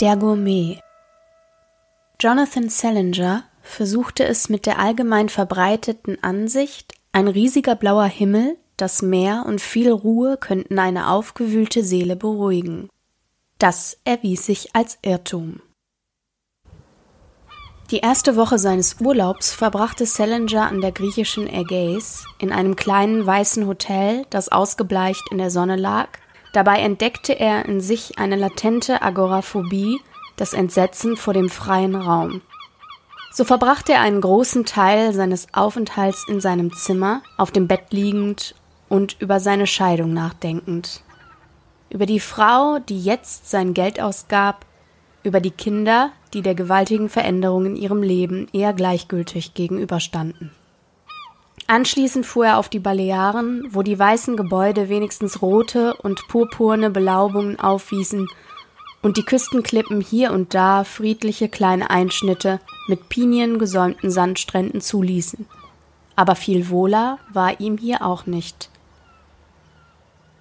Der Gourmet Jonathan Salinger versuchte es mit der allgemein verbreiteten Ansicht, ein riesiger blauer Himmel, das Meer und viel Ruhe könnten eine aufgewühlte Seele beruhigen. Das erwies sich als Irrtum. Die erste Woche seines Urlaubs verbrachte Salinger an der griechischen Ägäis in einem kleinen weißen Hotel, das ausgebleicht in der Sonne lag. Dabei entdeckte er in sich eine latente Agoraphobie, das Entsetzen vor dem freien Raum. So verbrachte er einen großen Teil seines Aufenthalts in seinem Zimmer, auf dem Bett liegend und über seine Scheidung nachdenkend. Über die Frau, die jetzt sein Geld ausgab, über die Kinder, die der gewaltigen Veränderung in ihrem Leben eher gleichgültig gegenüberstanden. Anschließend fuhr er auf die Balearen, wo die weißen Gebäude wenigstens rote und purpurne Belaubungen aufwiesen und die Küstenklippen hier und da friedliche kleine Einschnitte mit piniengesäumten Sandstränden zuließen. Aber viel wohler war ihm hier auch nicht.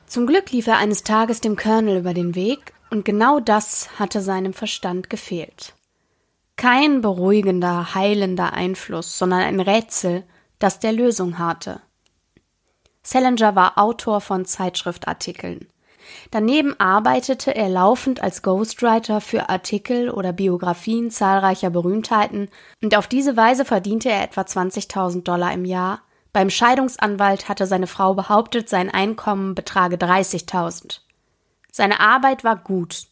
Zum Glück lief er eines Tages dem Colonel über den Weg, und genau das hatte seinem Verstand gefehlt. Kein beruhigender, heilender Einfluss, sondern ein Rätsel, das der Lösung harrte. Salinger war Autor von Zeitschriftartikeln. Daneben arbeitete er laufend als Ghostwriter für Artikel oder Biografien zahlreicher Berühmtheiten und auf diese Weise verdiente er etwa 20.000 Dollar im Jahr. Beim Scheidungsanwalt hatte seine Frau behauptet, sein Einkommen betrage 30.000. Seine Arbeit war gut,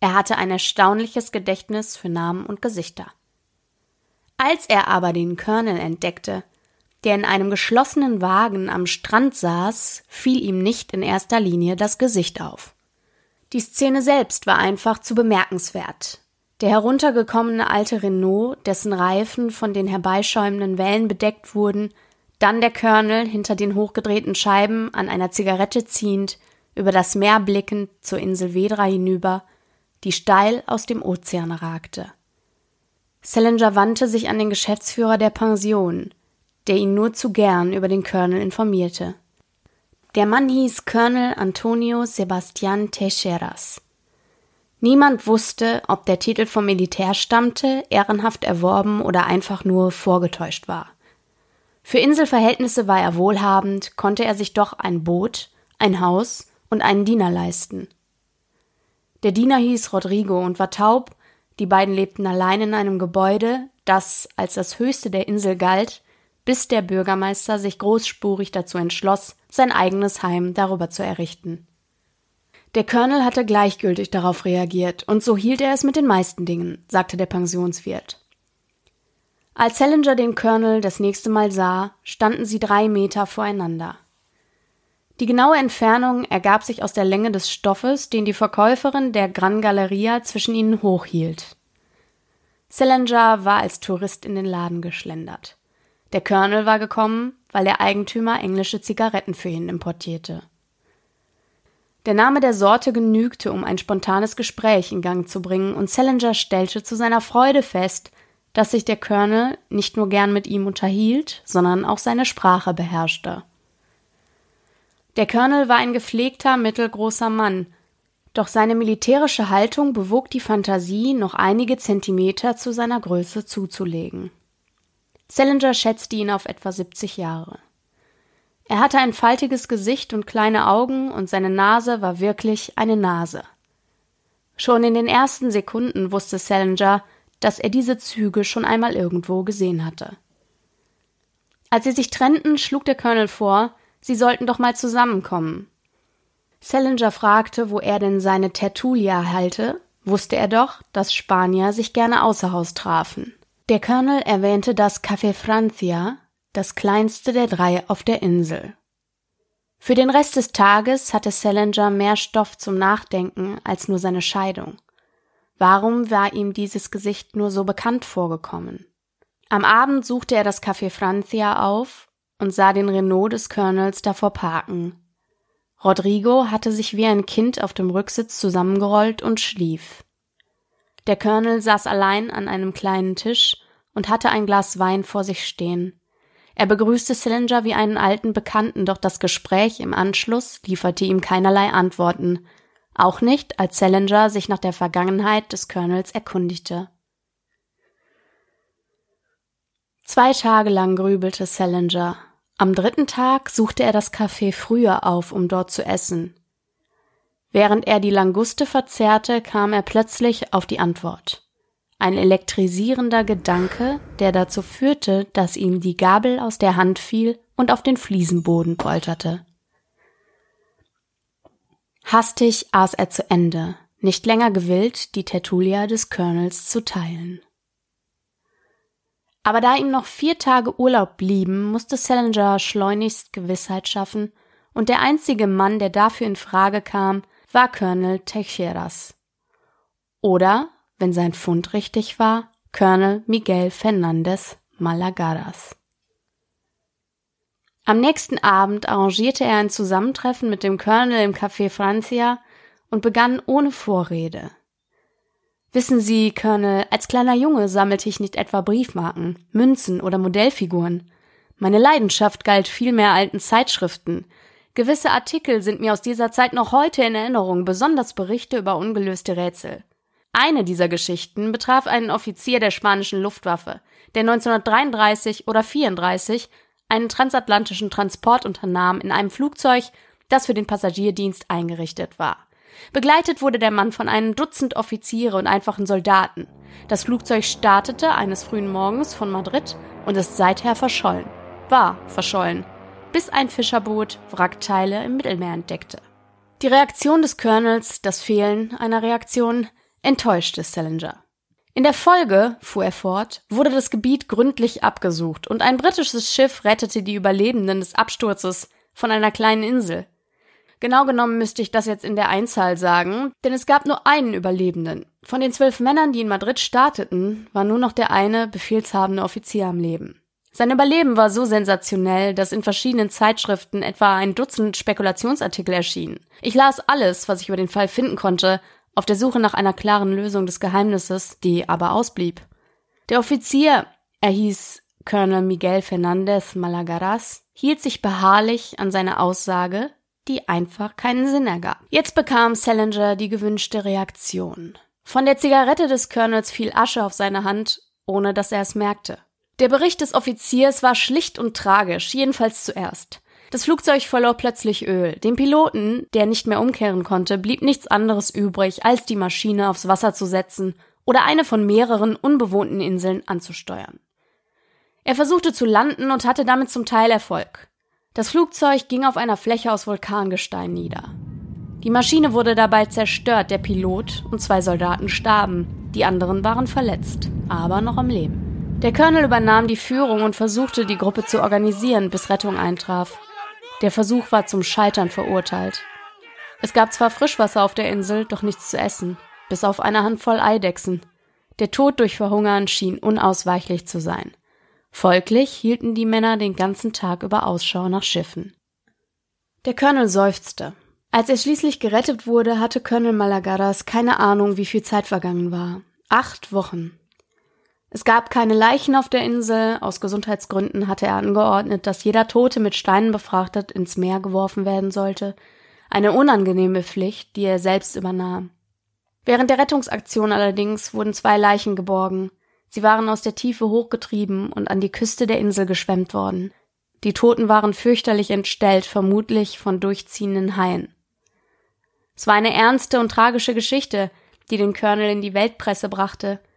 er hatte ein erstaunliches Gedächtnis für Namen und Gesichter. Als er aber den Colonel entdeckte, der in einem geschlossenen Wagen am Strand saß, fiel ihm nicht in erster Linie das Gesicht auf. Die Szene selbst war einfach zu bemerkenswert. Der heruntergekommene alte Renault, dessen Reifen von den herbeischäumenden Wellen bedeckt wurden, dann der Colonel hinter den hochgedrehten Scheiben an einer Zigarette ziehend, über das Meer blickend zur Insel Vedra hinüber, die steil aus dem Ozean ragte. Salinger wandte sich an den Geschäftsführer der Pension, der ihn nur zu gern über den Colonel informierte. Der Mann hieß Colonel Antonio Sebastian Teixeiras. Niemand wusste, ob der Titel vom Militär stammte, ehrenhaft erworben oder einfach nur vorgetäuscht war. Für Inselverhältnisse war er wohlhabend, konnte er sich doch ein Boot, ein Haus und einen Diener leisten. Der Diener hieß Rodrigo und war taub, die beiden lebten allein in einem Gebäude, das als das höchste der Insel galt, bis der Bürgermeister sich großspurig dazu entschloss, sein eigenes Heim darüber zu errichten. Der Colonel hatte gleichgültig darauf reagiert, und so hielt er es mit den meisten Dingen, sagte der Pensionswirt. Als Salinger den Colonel das nächste Mal sah, standen sie drei Meter voreinander. Die genaue Entfernung ergab sich aus der Länge des Stoffes, den die Verkäuferin der Gran Galleria zwischen ihnen hochhielt. Salinger war als Tourist in den Laden geschlendert. Der Colonel war gekommen, weil der Eigentümer englische Zigaretten für ihn importierte. Der Name der Sorte genügte, um ein spontanes Gespräch in Gang zu bringen, und Salinger stellte zu seiner Freude fest, dass sich der Colonel nicht nur gern mit ihm unterhielt, sondern auch seine Sprache beherrschte. Der Colonel war ein gepflegter, mittelgroßer Mann, doch seine militärische Haltung bewog die Fantasie, noch einige Zentimeter zu seiner Größe zuzulegen. Salinger schätzte ihn auf etwa 70 Jahre. Er hatte ein faltiges Gesicht und kleine Augen, und seine Nase war wirklich eine Nase. Schon in den ersten Sekunden wusste Salinger, dass er diese Züge schon einmal irgendwo gesehen hatte. Als sie sich trennten, schlug der Colonel vor, Sie sollten doch mal zusammenkommen. Salinger fragte, wo er denn seine Tertulia halte, wusste er doch, dass Spanier sich gerne außer Haus trafen. Der Colonel erwähnte das Café Francia, das kleinste der drei auf der Insel. Für den Rest des Tages hatte Salinger mehr Stoff zum Nachdenken als nur seine Scheidung. Warum war ihm dieses Gesicht nur so bekannt vorgekommen? Am Abend suchte er das Café Francia auf und sah den Renault des Colonels davor parken. Rodrigo hatte sich wie ein Kind auf dem Rücksitz zusammengerollt und schlief. Der Colonel saß allein an einem kleinen Tisch und hatte ein Glas Wein vor sich stehen. Er begrüßte Salinger wie einen alten Bekannten, doch das Gespräch im Anschluss lieferte ihm keinerlei Antworten, Auch nicht, als Salinger sich nach der Vergangenheit des Colonels erkundigte. Zwei Tage lang grübelte Salinger. Am dritten Tag suchte er das Café früher auf, um dort zu essen. Während er die Languste verzehrte, kam er plötzlich auf die Antwort. Ein elektrisierender Gedanke, der dazu führte, dass ihm die Gabel aus der Hand fiel und auf den Fliesenboden polterte. Hastig aß er zu Ende, nicht länger gewillt, die Tertulia des Colonels zu teilen. Aber da ihm noch vier Tage Urlaub blieben, musste Salinger schleunigst Gewissheit schaffen, und der einzige Mann, der dafür in Frage kam, war Colonel Teixeiras. Oder, wenn sein Fund richtig war, Colonel Miguel Fernandez Malagaras. Am nächsten Abend arrangierte er ein Zusammentreffen mit dem Colonel im Café Francia und begann ohne Vorrede. Wissen Sie, Colonel, als kleiner Junge sammelte ich nicht etwa Briefmarken, Münzen oder Modellfiguren. Meine Leidenschaft galt vielmehr alten Zeitschriften, Gewisse Artikel sind mir aus dieser Zeit noch heute in Erinnerung, besonders Berichte über ungelöste Rätsel. Eine dieser Geschichten betraf einen Offizier der spanischen Luftwaffe, der 1933 oder 34 einen transatlantischen Transport unternahm in einem Flugzeug, das für den Passagierdienst eingerichtet war. Begleitet wurde der Mann von einem Dutzend Offiziere und einfachen Soldaten. Das Flugzeug startete eines frühen Morgens von Madrid und ist seither verschollen. War verschollen bis ein Fischerboot Wrackteile im Mittelmeer entdeckte. Die Reaktion des Colonels, das Fehlen einer Reaktion, enttäuschte Salinger. In der Folge, fuhr er fort, wurde das Gebiet gründlich abgesucht und ein britisches Schiff rettete die Überlebenden des Absturzes von einer kleinen Insel. Genau genommen müsste ich das jetzt in der Einzahl sagen, denn es gab nur einen Überlebenden. Von den zwölf Männern, die in Madrid starteten, war nur noch der eine befehlshabende Offizier am Leben. Sein Überleben war so sensationell, dass in verschiedenen Zeitschriften etwa ein Dutzend Spekulationsartikel erschienen. Ich las alles, was ich über den Fall finden konnte, auf der Suche nach einer klaren Lösung des Geheimnisses, die aber ausblieb. Der Offizier, er hieß Colonel Miguel Fernandez Malagaras, hielt sich beharrlich an seine Aussage, die einfach keinen Sinn ergab. Jetzt bekam Salinger die gewünschte Reaktion. Von der Zigarette des Colonels fiel Asche auf seine Hand, ohne dass er es merkte. Der Bericht des Offiziers war schlicht und tragisch, jedenfalls zuerst. Das Flugzeug verlor plötzlich Öl. Dem Piloten, der nicht mehr umkehren konnte, blieb nichts anderes übrig, als die Maschine aufs Wasser zu setzen oder eine von mehreren unbewohnten Inseln anzusteuern. Er versuchte zu landen und hatte damit zum Teil Erfolg. Das Flugzeug ging auf einer Fläche aus Vulkangestein nieder. Die Maschine wurde dabei zerstört, der Pilot und zwei Soldaten starben, die anderen waren verletzt, aber noch am Leben. Der Colonel übernahm die Führung und versuchte, die Gruppe zu organisieren, bis Rettung eintraf. Der Versuch war zum Scheitern verurteilt. Es gab zwar Frischwasser auf der Insel, doch nichts zu essen, bis auf eine Handvoll Eidechsen. Der Tod durch Verhungern schien unausweichlich zu sein. Folglich hielten die Männer den ganzen Tag über Ausschau nach Schiffen. Der Colonel seufzte. Als er schließlich gerettet wurde, hatte Colonel Malagaras keine Ahnung, wie viel Zeit vergangen war. Acht Wochen. Es gab keine Leichen auf der Insel. Aus Gesundheitsgründen hatte er angeordnet, dass jeder Tote mit Steinen befrachtet ins Meer geworfen werden sollte. Eine unangenehme Pflicht, die er selbst übernahm. Während der Rettungsaktion allerdings wurden zwei Leichen geborgen. Sie waren aus der Tiefe hochgetrieben und an die Küste der Insel geschwemmt worden. Die Toten waren fürchterlich entstellt, vermutlich von durchziehenden Haien. Es war eine ernste und tragische Geschichte, die den Colonel in die Weltpresse brachte –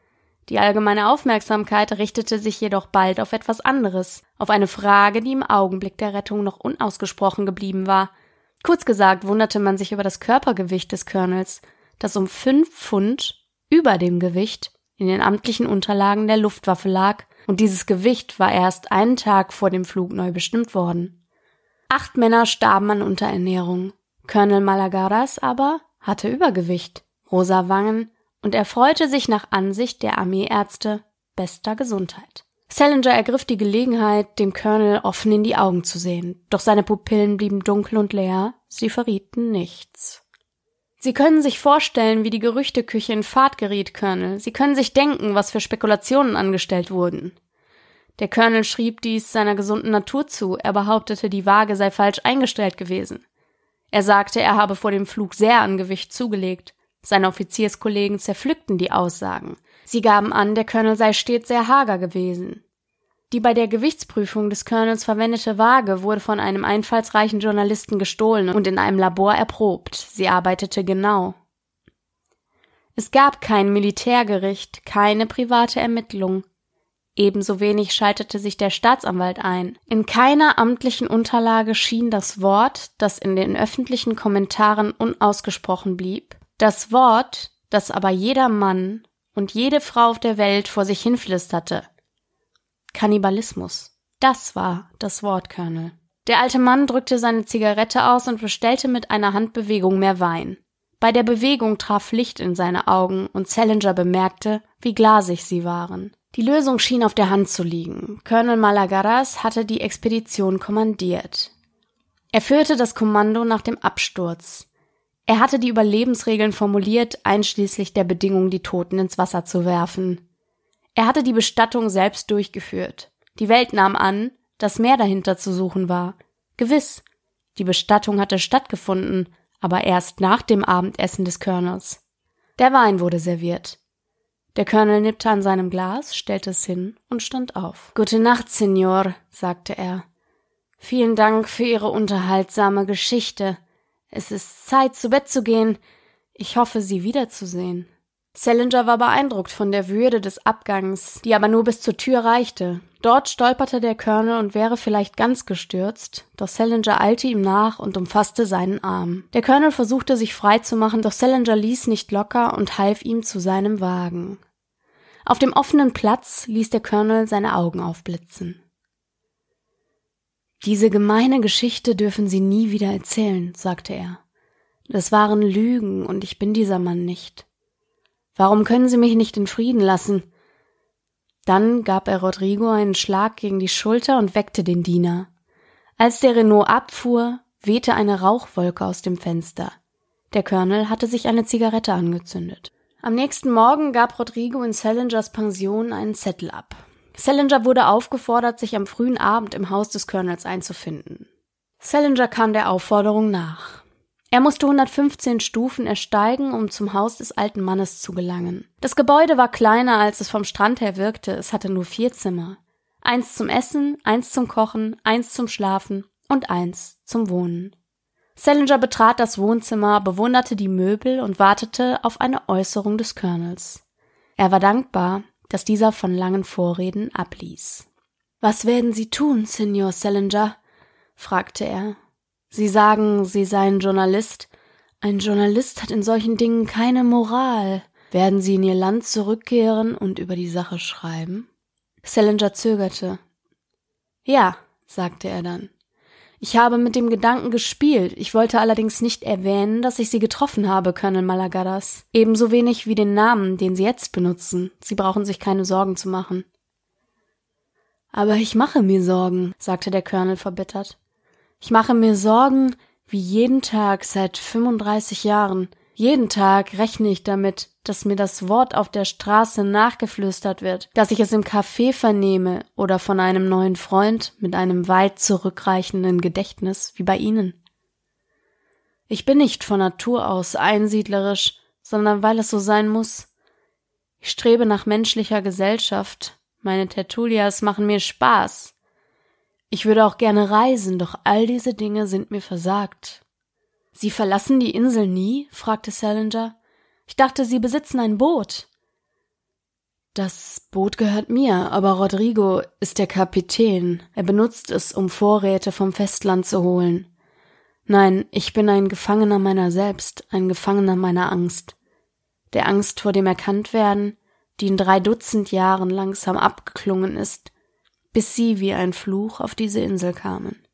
die allgemeine Aufmerksamkeit richtete sich jedoch bald auf etwas anderes, auf eine Frage, die im Augenblick der Rettung noch unausgesprochen geblieben war. Kurz gesagt wunderte man sich über das Körpergewicht des Colonels, das um fünf Pfund über dem Gewicht in den amtlichen Unterlagen der Luftwaffe lag, und dieses Gewicht war erst einen Tag vor dem Flug neu bestimmt worden. Acht Männer starben an Unterernährung. Colonel Malagaras aber hatte Übergewicht, rosa Wangen, und er freute sich nach Ansicht der Armeeärzte bester Gesundheit. Salinger ergriff die Gelegenheit, dem Colonel offen in die Augen zu sehen, doch seine Pupillen blieben dunkel und leer, sie verrieten nichts. Sie können sich vorstellen, wie die Gerüchteküche in Fahrt geriet, Colonel. Sie können sich denken, was für Spekulationen angestellt wurden. Der Colonel schrieb dies seiner gesunden Natur zu, er behauptete, die Waage sei falsch eingestellt gewesen. Er sagte, er habe vor dem Flug sehr an Gewicht zugelegt. Seine Offizierskollegen zerpflückten die Aussagen. Sie gaben an, der Colonel sei stets sehr hager gewesen. Die bei der Gewichtsprüfung des Colonels verwendete Waage wurde von einem einfallsreichen Journalisten gestohlen und in einem Labor erprobt. Sie arbeitete genau. Es gab kein Militärgericht, keine private Ermittlung. Ebenso wenig schaltete sich der Staatsanwalt ein. In keiner amtlichen Unterlage schien das Wort, das in den öffentlichen Kommentaren unausgesprochen blieb, das Wort, das aber jeder Mann und jede Frau auf der Welt vor sich hinflüsterte. Kannibalismus. Das war das Wort, Colonel. Der alte Mann drückte seine Zigarette aus und bestellte mit einer Handbewegung mehr Wein. Bei der Bewegung traf Licht in seine Augen und Salinger bemerkte, wie glasig sie waren. Die Lösung schien auf der Hand zu liegen. Colonel Malagaras hatte die Expedition kommandiert. Er führte das Kommando nach dem Absturz. Er hatte die Überlebensregeln formuliert, einschließlich der Bedingung, die Toten ins Wasser zu werfen. Er hatte die Bestattung selbst durchgeführt. Die Welt nahm an, dass mehr dahinter zu suchen war. Gewiss, die Bestattung hatte stattgefunden, aber erst nach dem Abendessen des Colonels. Der Wein wurde serviert. Der Colonel nippte an seinem Glas, stellte es hin und stand auf. Gute Nacht, Signor, sagte er. Vielen Dank für Ihre unterhaltsame Geschichte. Es ist Zeit, zu Bett zu gehen. Ich hoffe, Sie wiederzusehen. Salinger war beeindruckt von der Würde des Abgangs, die aber nur bis zur Tür reichte. Dort stolperte der Colonel und wäre vielleicht ganz gestürzt, doch Salinger eilte ihm nach und umfasste seinen Arm. Der Colonel versuchte sich frei zu machen, doch Salinger ließ nicht locker und half ihm zu seinem Wagen. Auf dem offenen Platz ließ der Colonel seine Augen aufblitzen. Diese gemeine Geschichte dürfen Sie nie wieder erzählen, sagte er. Das waren Lügen, und ich bin dieser Mann nicht. Warum können Sie mich nicht in Frieden lassen? Dann gab er Rodrigo einen Schlag gegen die Schulter und weckte den Diener. Als der Renault abfuhr, wehte eine Rauchwolke aus dem Fenster. Der Colonel hatte sich eine Zigarette angezündet. Am nächsten Morgen gab Rodrigo in Salingers Pension einen Zettel ab. Salinger wurde aufgefordert, sich am frühen Abend im Haus des Colonels einzufinden. Salinger kam der Aufforderung nach. Er musste 115 Stufen ersteigen, um zum Haus des alten Mannes zu gelangen. Das Gebäude war kleiner, als es vom Strand her wirkte, es hatte nur vier Zimmer. Eins zum Essen, eins zum Kochen, eins zum Schlafen und eins zum Wohnen. Salinger betrat das Wohnzimmer, bewunderte die Möbel und wartete auf eine Äußerung des Colonels. Er war dankbar, dass dieser von langen Vorreden abließ. Was werden Sie tun, Signor Salinger? fragte er. Sie sagen, Sie seien Journalist. Ein Journalist hat in solchen Dingen keine Moral. Werden Sie in Ihr Land zurückkehren und über die Sache schreiben? Salinger zögerte. Ja, sagte er dann. Ich habe mit dem Gedanken gespielt. Ich wollte allerdings nicht erwähnen, dass ich Sie getroffen habe, Colonel Malagadas. Ebenso wenig wie den Namen, den Sie jetzt benutzen. Sie brauchen sich keine Sorgen zu machen. Aber ich mache mir Sorgen, sagte der Colonel verbittert. Ich mache mir Sorgen wie jeden Tag seit 35 Jahren. Jeden Tag rechne ich damit, dass mir das Wort auf der Straße nachgeflüstert wird, dass ich es im Café vernehme oder von einem neuen Freund mit einem weit zurückreichenden Gedächtnis wie bei Ihnen. Ich bin nicht von Natur aus einsiedlerisch, sondern weil es so sein muss. Ich strebe nach menschlicher Gesellschaft. Meine Tertulias machen mir Spaß. Ich würde auch gerne reisen, doch all diese Dinge sind mir versagt. Sie verlassen die Insel nie? fragte Salinger. Ich dachte, Sie besitzen ein Boot. Das Boot gehört mir, aber Rodrigo ist der Kapitän. Er benutzt es, um Vorräte vom Festland zu holen. Nein, ich bin ein Gefangener meiner selbst, ein Gefangener meiner Angst. Der Angst vor dem Erkanntwerden, die in drei Dutzend Jahren langsam abgeklungen ist, bis sie wie ein Fluch auf diese Insel kamen.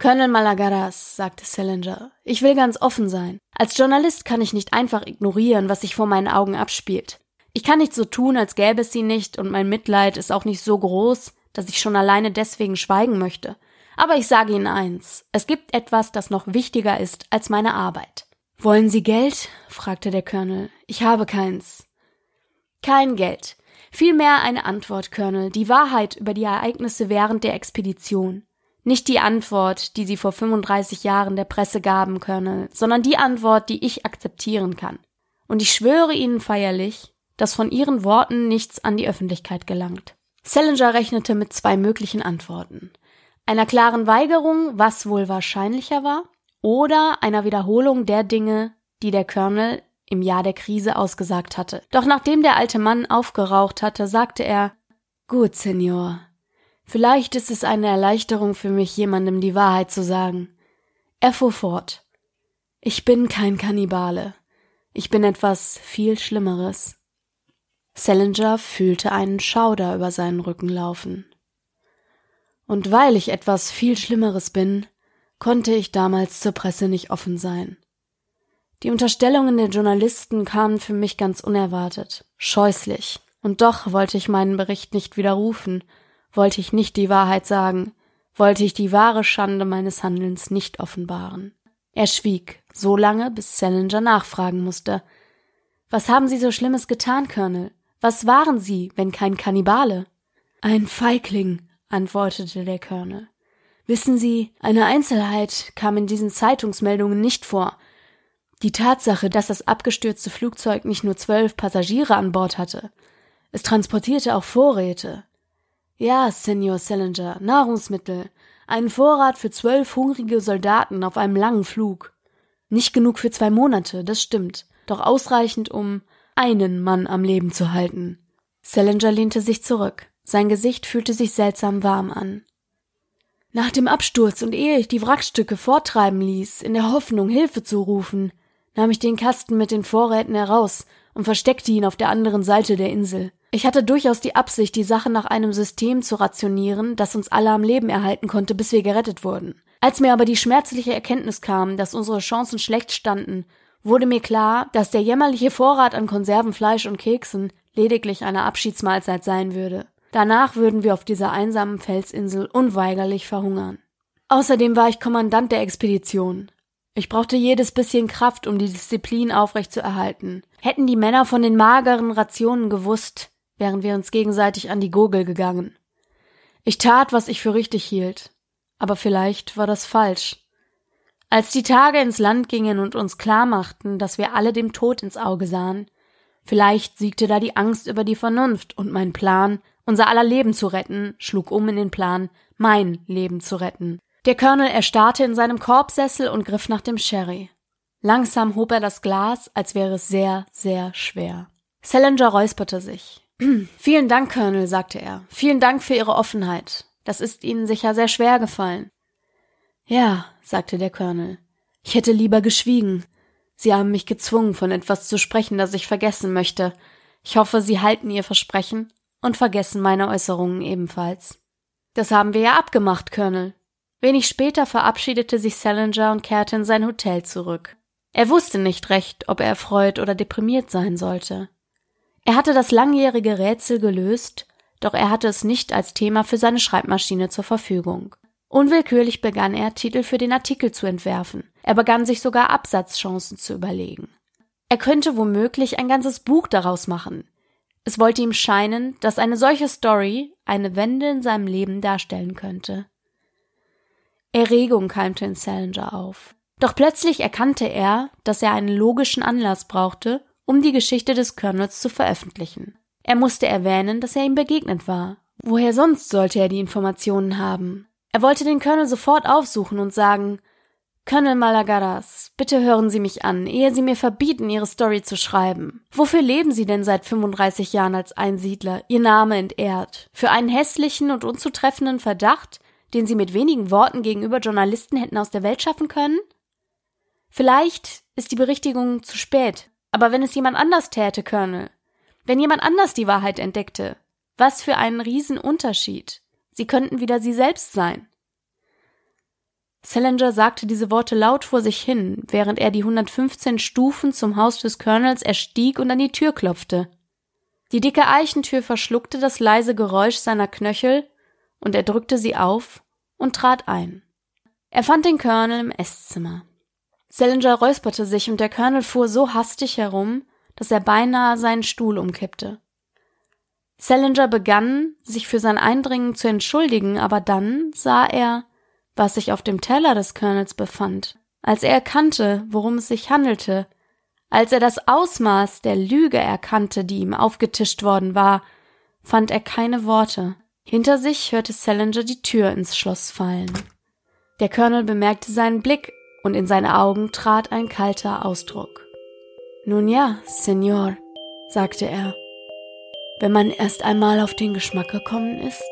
Colonel Malagaras, sagte Salinger, ich will ganz offen sein. Als Journalist kann ich nicht einfach ignorieren, was sich vor meinen Augen abspielt. Ich kann nicht so tun, als gäbe es sie nicht, und mein Mitleid ist auch nicht so groß, dass ich schon alleine deswegen schweigen möchte. Aber ich sage Ihnen eins, es gibt etwas, das noch wichtiger ist als meine Arbeit. Wollen Sie Geld? fragte der Colonel. Ich habe keins. Kein Geld. Vielmehr eine Antwort, Colonel, die Wahrheit über die Ereignisse während der Expedition. Nicht die Antwort, die Sie vor 35 Jahren der Presse gaben, Colonel, sondern die Antwort, die ich akzeptieren kann. Und ich schwöre Ihnen feierlich, dass von Ihren Worten nichts an die Öffentlichkeit gelangt. Salinger rechnete mit zwei möglichen Antworten. Einer klaren Weigerung, was wohl wahrscheinlicher war, oder einer Wiederholung der Dinge, die der Colonel im Jahr der Krise ausgesagt hatte. Doch nachdem der alte Mann aufgeraucht hatte, sagte er Gut, Senor. Vielleicht ist es eine Erleichterung für mich, jemandem die Wahrheit zu sagen. Er fuhr fort. Ich bin kein Kannibale. Ich bin etwas viel Schlimmeres. Salinger fühlte einen Schauder über seinen Rücken laufen. Und weil ich etwas viel Schlimmeres bin, konnte ich damals zur Presse nicht offen sein. Die Unterstellungen der Journalisten kamen für mich ganz unerwartet, scheußlich, und doch wollte ich meinen Bericht nicht widerrufen, wollte ich nicht die Wahrheit sagen, wollte ich die wahre Schande meines Handelns nicht offenbaren. Er schwieg, so lange, bis Salinger nachfragen musste. Was haben Sie so Schlimmes getan, Colonel? Was waren Sie, wenn kein Kannibale? Ein Feigling, antwortete der Colonel. Wissen Sie, eine Einzelheit kam in diesen Zeitungsmeldungen nicht vor. Die Tatsache, dass das abgestürzte Flugzeug nicht nur zwölf Passagiere an Bord hatte. Es transportierte auch Vorräte. Ja, Senor Salinger, Nahrungsmittel. Einen Vorrat für zwölf hungrige Soldaten auf einem langen Flug. Nicht genug für zwei Monate, das stimmt. Doch ausreichend, um einen Mann am Leben zu halten. Salinger lehnte sich zurück. Sein Gesicht fühlte sich seltsam warm an. Nach dem Absturz und ehe ich die Wrackstücke forttreiben ließ, in der Hoffnung, Hilfe zu rufen, nahm ich den Kasten mit den Vorräten heraus und versteckte ihn auf der anderen Seite der Insel. Ich hatte durchaus die Absicht, die Sache nach einem System zu rationieren, das uns alle am Leben erhalten konnte, bis wir gerettet wurden. Als mir aber die schmerzliche Erkenntnis kam, dass unsere Chancen schlecht standen wurde mir klar, dass der jämmerliche Vorrat an Konservenfleisch und Keksen lediglich eine Abschiedsmahlzeit sein würde. Danach würden wir auf dieser einsamen Felsinsel unweigerlich verhungern. Außerdem war ich Kommandant der Expedition. Ich brauchte jedes bisschen Kraft, um die Disziplin aufrechtzuerhalten. Hätten die Männer von den mageren Rationen gewusst, wären wir uns gegenseitig an die Gurgel gegangen. Ich tat, was ich für richtig hielt. Aber vielleicht war das falsch. Als die Tage ins Land gingen und uns klar machten, dass wir alle dem Tod ins Auge sahen, vielleicht siegte da die Angst über die Vernunft und mein Plan, unser aller Leben zu retten, schlug um in den Plan, mein Leben zu retten. Der Colonel erstarrte in seinem Korbsessel und griff nach dem Sherry. Langsam hob er das Glas, als wäre es sehr, sehr schwer. Salinger räusperte sich. Vielen Dank, Colonel, sagte er. Vielen Dank für Ihre Offenheit. Das ist Ihnen sicher sehr schwer gefallen. Ja, sagte der Colonel. Ich hätte lieber geschwiegen. Sie haben mich gezwungen, von etwas zu sprechen, das ich vergessen möchte. Ich hoffe, Sie halten Ihr Versprechen und vergessen meine Äußerungen ebenfalls. Das haben wir ja abgemacht, Colonel. Wenig später verabschiedete sich Salinger und kehrte in sein Hotel zurück. Er wusste nicht recht, ob er erfreut oder deprimiert sein sollte. Er hatte das langjährige Rätsel gelöst, doch er hatte es nicht als Thema für seine Schreibmaschine zur Verfügung. Unwillkürlich begann er, Titel für den Artikel zu entwerfen. Er begann sich sogar Absatzchancen zu überlegen. Er könnte womöglich ein ganzes Buch daraus machen. Es wollte ihm scheinen, dass eine solche Story eine Wende in seinem Leben darstellen könnte. Erregung keimte in Salinger auf. Doch plötzlich erkannte er, dass er einen logischen Anlass brauchte, um die Geschichte des Colonels zu veröffentlichen. Er musste erwähnen, dass er ihm begegnet war. Woher sonst sollte er die Informationen haben? Er wollte den Colonel sofort aufsuchen und sagen, Colonel Malagaras, bitte hören Sie mich an, ehe Sie mir verbieten, Ihre Story zu schreiben. Wofür leben Sie denn seit 35 Jahren als Einsiedler, Ihr Name entehrt? Für einen hässlichen und unzutreffenden Verdacht, den Sie mit wenigen Worten gegenüber Journalisten hätten aus der Welt schaffen können? Vielleicht ist die Berichtigung zu spät, aber wenn es jemand anders täte, Colonel, wenn jemand anders die Wahrheit entdeckte, was für einen Riesenunterschied. Sie könnten wieder sie selbst sein. Salinger sagte diese Worte laut vor sich hin, während er die 115 Stufen zum Haus des Colonels erstieg und an die Tür klopfte. Die dicke Eichentür verschluckte das leise Geräusch seiner Knöchel, und er drückte sie auf und trat ein. Er fand den Colonel im Esszimmer. Salinger räusperte sich und der Colonel fuhr so hastig herum, dass er beinahe seinen Stuhl umkippte. Salinger begann, sich für sein Eindringen zu entschuldigen, aber dann sah er, was sich auf dem Teller des Colonels befand, als er erkannte, worum es sich handelte, als er das Ausmaß der Lüge erkannte, die ihm aufgetischt worden war, fand er keine Worte. Hinter sich hörte Salinger die Tür ins Schloss fallen. Der Colonel bemerkte seinen Blick und in seine Augen trat ein kalter Ausdruck. Nun ja, Senor, sagte er, wenn man erst einmal auf den Geschmack gekommen ist.